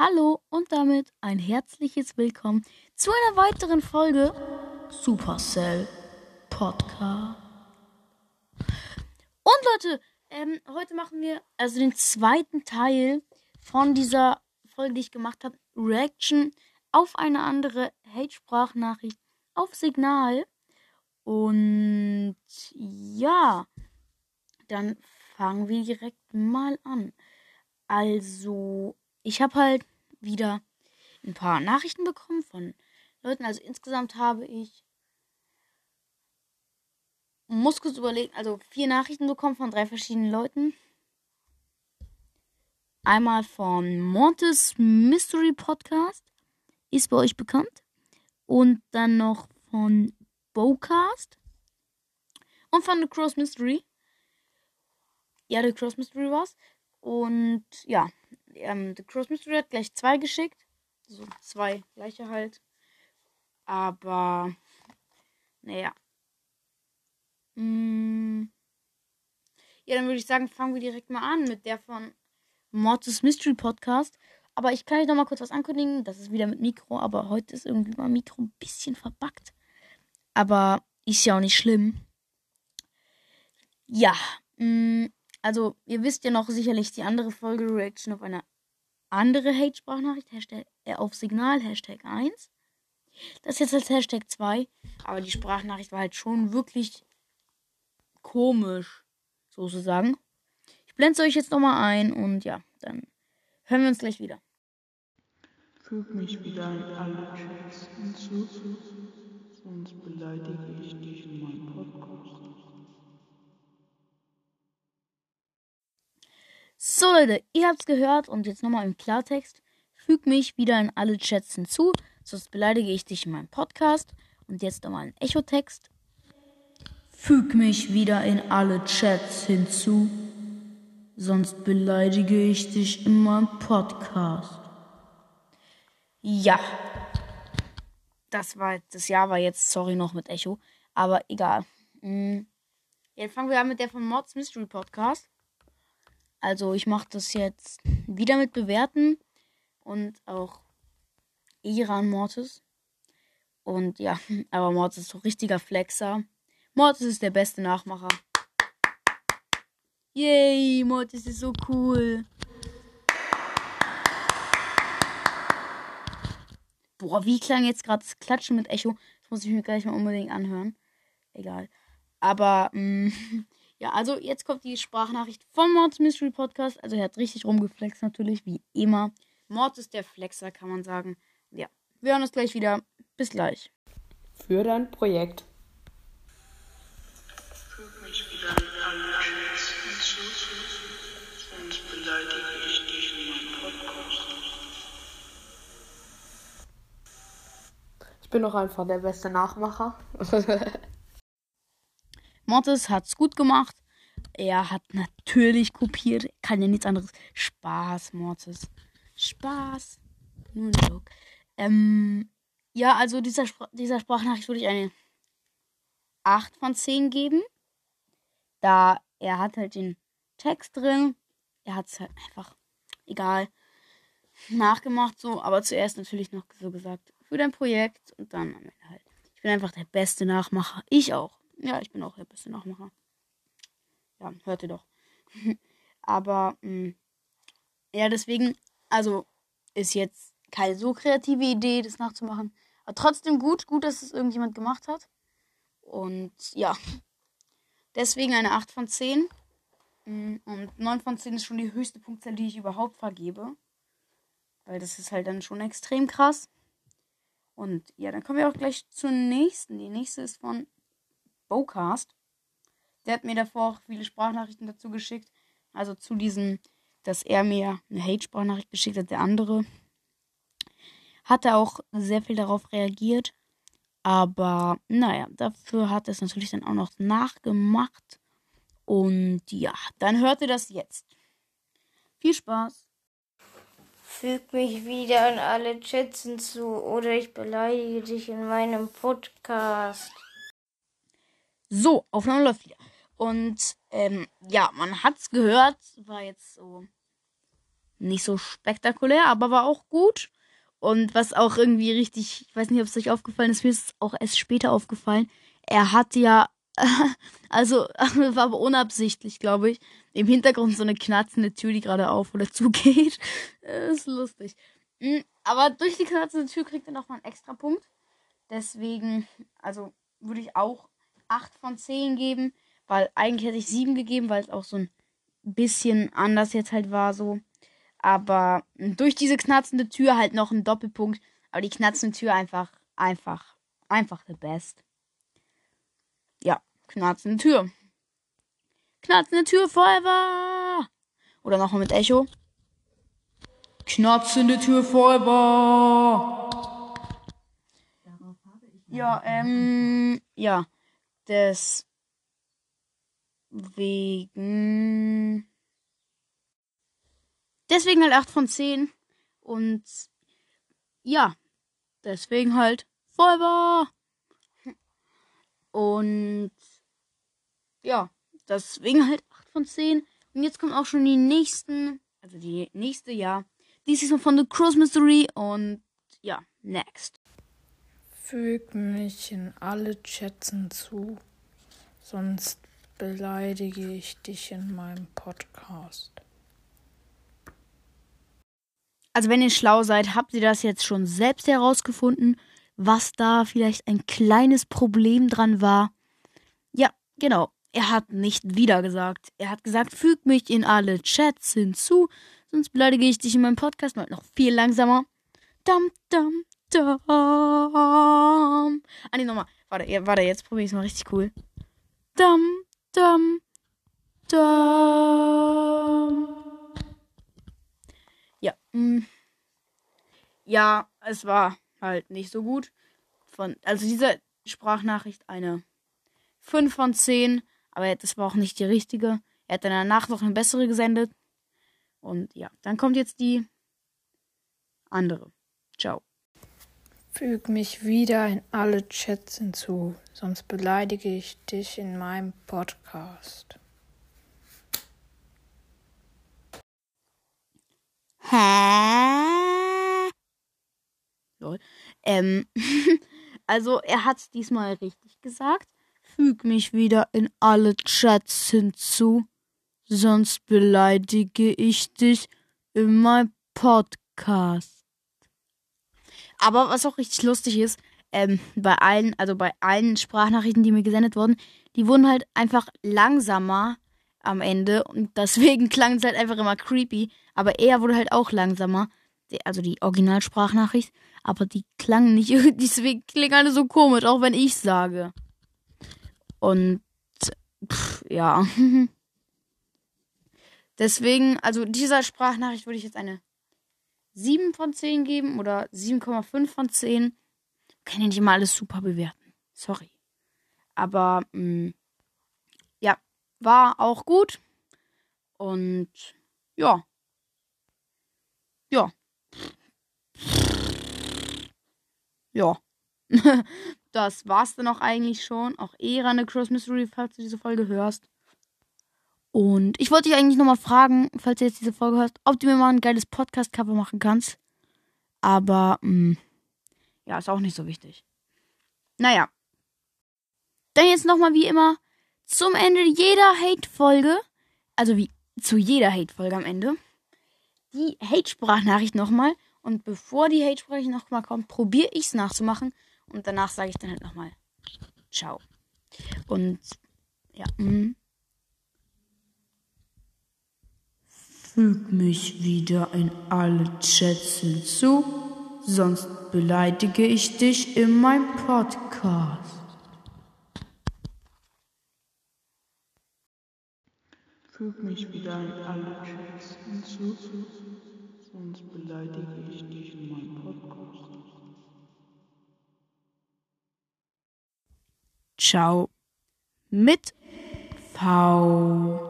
Hallo und damit ein herzliches Willkommen zu einer weiteren Folge Supercell Podcast. Und Leute, ähm, heute machen wir also den zweiten Teil von dieser Folge, die ich gemacht habe. Reaction auf eine andere Hate-Sprachnachricht auf Signal. Und ja, dann fangen wir direkt mal an. Also, ich habe halt wieder ein paar Nachrichten bekommen von Leuten. Also insgesamt habe ich, muss kurz überlegen, also vier Nachrichten bekommen von drei verschiedenen Leuten. Einmal von Montes Mystery Podcast, ist bei euch bekannt. Und dann noch von Bowcast und von The Cross Mystery. Ja, The Cross Mystery war's. Und ja, ähm, The Cross Mystery hat gleich zwei geschickt. So zwei gleiche halt. Aber, naja. Mm. Ja, dann würde ich sagen, fangen wir direkt mal an mit der von Mortis Mystery Podcast. Aber ich kann euch noch mal kurz was ankündigen. Das ist wieder mit Mikro, aber heute ist irgendwie mein Mikro ein bisschen verbuggt. Aber ist ja auch nicht schlimm. Ja, mh, mm, also ihr wisst ja noch sicherlich die andere Folge Reaction auf eine andere Hate-Sprachnachricht, Hashtag, äh, auf Signal, Hashtag 1. Das jetzt als Hashtag 2. Aber die Sprachnachricht war halt schon wirklich komisch, sozusagen. Ich blende euch jetzt nochmal ein und ja, dann hören wir uns gleich wieder. Füg mich wieder in alle Chats hinzu, So Leute, ihr habt's gehört und jetzt nochmal im Klartext. Füg mich wieder in alle Chats hinzu, sonst beleidige ich dich in meinem Podcast. Und jetzt nochmal ein Echo-Text. Füg mich wieder in alle Chats hinzu, sonst beleidige ich dich in meinem Podcast. Ja. Das war das Jahr war jetzt, sorry noch mit Echo, aber egal. Mhm. Jetzt fangen wir an mit der von Mods Mystery Podcast. Also ich mache das jetzt wieder mit Bewerten und auch Iran Mortis. Und ja, aber Mortis ist so richtiger Flexer. Mortis ist der beste Nachmacher. Yay, Mortis ist so cool. Boah, wie klang jetzt gerade das Klatschen mit Echo? Das muss ich mir gleich mal unbedingt anhören. Egal. Aber mh, mm, Ja, also jetzt kommt die Sprachnachricht vom Mords Mystery Podcast. Also er hat richtig rumgeflext natürlich, wie immer. Mord ist der Flexer, kann man sagen. Ja, wir hören uns gleich wieder. Bis gleich. Für dein Projekt. Füg mich wieder in alle Chats hinzu, sonst beleidige ich dich in meinem Podcast. Ich bin doch einfach der beste Nachmacher. Mortis hat's gut gemacht. Er hat natürlich kopiert. Kann ja nichts anderes. Spaß, Mortis. Spaß. Nur ein Joke. Ähm, ja, also dieser, dieser Sprachnachricht würde ich eine 8 von 10 geben. Da er hat halt den Text drin. Er hat es halt einfach, egal, nachgemacht so. Aber zuerst natürlich noch so gesagt, für dein Projekt. Und dann am Ende halt. Ich bin einfach der beste Nachmacher. Ich auch. Ja, ich bin auch der beste Nachmacher. Ja, hört ihr doch. Aber, mh, mm, ja, deswegen, also, ist jetzt keine so kreative Idee, das nachzumachen. Aber trotzdem gut, gut, dass es irgendjemand gemacht hat. Und ja, deswegen eine 8 von 10. Mm, und 9 von 10 ist schon die höchste Punktzahl, die ich überhaupt vergebe. Weil das ist halt dann schon extrem krass. Und ja, dann kommen wir auch gleich zur nächsten. Die nächste ist von Bowcast. Der hat mir davor auch viele Sprachnachrichten dazu geschickt. Also zu diesem, dass er mir eine Hate-Sprachnachricht geschickt hat, der andere. Hat er auch sehr viel darauf reagiert. Aber naja, dafür hat er es natürlich dann auch noch nachgemacht. Und ja, dann hört ihr das jetzt. Viel Spaß. Füg mich wieder an alle Chats hinzu oder ich beleidige dich in meinem Podcast. So, Aufnahme läuft wieder. Und ähm, ja, man hat's gehört. War jetzt so nicht so spektakulär, aber war auch gut. Und was auch irgendwie richtig, ich weiß nicht, ob es euch aufgefallen ist, mir ist es auch erst später aufgefallen. Er hat ja, also war aber unabsichtlich, glaube ich, im Hintergrund so eine knarzende Tür, die gerade auf oder zugeht. ist lustig. Mm, aber durch die knarzende Tür kriegt er nochmal einen extra Punkt. Deswegen, also würde ich auch 8 von 10 geben, weil eigentlich hätte ich 7 gegeben, weil es auch so ein bisschen anders jetzt halt war so. Aber durch diese knarzende Tür halt noch ein Doppelpunkt. Aber die knarzende Tür einfach, einfach, einfach the best. Ja, knarzende Tür. Knarzende Tür forever. Oder nochmal mit Echo. Knarzende Tür forever. Ja, ähm, ja. Deswegen. Deswegen halt 8 von 10. Und ja, deswegen halt Forever. Und ja, deswegen halt 8 von 10. Und jetzt kommen auch schon die nächsten, also die nächste, ja. Die Season von The Cross Mystery und ja, next. Füg mich in alle Chats hinzu, sonst beleidige ich dich in meinem Podcast. Also wenn ihr schlau seid, habt ihr das jetzt schon selbst herausgefunden, was da vielleicht ein kleines Problem dran war. Ja, genau. Er hat nicht wieder gesagt. Er hat gesagt, füg mich in alle Chats hinzu, sonst beleidige ich dich in meinem Podcast mal noch viel langsamer. Dum, dum, dum. Ah, nee, nochmal. Warte, warte, jetzt probiere ich es mal richtig cool. Dum, dum, dum. Ja. Mh. Ja, es war halt nicht so gut. Von, also diese Sprachnachricht eine 5 von 10, aber das war auch nicht die richtige. Er hat dann danach noch eine bessere gesendet. Und ja, dann kommt jetzt die andere. Ciao. Füg mich wieder in alle Chats hinzu, sonst beleidige ich dich in meinem Podcast. Hä? Lol. Ähm, also er hat diesmal richtig gesagt. Füg mich wieder in alle Chats hinzu, sonst beleidige ich dich in meinem Podcast. Aber was auch richtig lustig ist, ähm, bei allen, also bei allen Sprachnachrichten, die mir gesendet wurden, die wurden halt einfach langsamer am Ende und deswegen klang es halt einfach immer creepy. Aber er wurde halt auch langsamer, also die Originalsprachnachricht, aber die klang nicht, deswegen klingen alle so komisch, auch wenn ich sage. Und pff, ja. Deswegen, also dieser Sprachnachricht würde ich jetzt eine 7 von 10 geben oder 7,5 von 10. Kann ja nicht immer alles super bewerten. Sorry. Aber mh, mm, ja, war auch gut. Und ja. Ja. Ja. das war's dann auch eigentlich schon. Auch eher eine Cross Mystery, falls du diese Folge hörst. Und ich wollte dich eigentlich nochmal fragen, falls du jetzt diese Folge hörst, ob du mir mal ein geiles Podcast-Cover machen kannst. Aber, mh, mm, ja, ist auch nicht so wichtig. Naja. Dann jetzt nochmal wie immer zum Ende jeder Hate-Folge, also wie zu jeder Hate-Folge am Ende, die Hate-Sprachnachricht nochmal. Und bevor die Hate-Sprachnachricht nochmal kommt, probiere ich es nachzumachen. Und danach sage ich dann halt nochmal Ciao. Und ja, mh. Füg mich wieder in alle Chats hinzu, sonst beleidige ich dich in meinem Podcast. Füg mich wieder in alle Chats hinzu, sonst beleidige ich dich in meinem Podcast. Ciao mit V.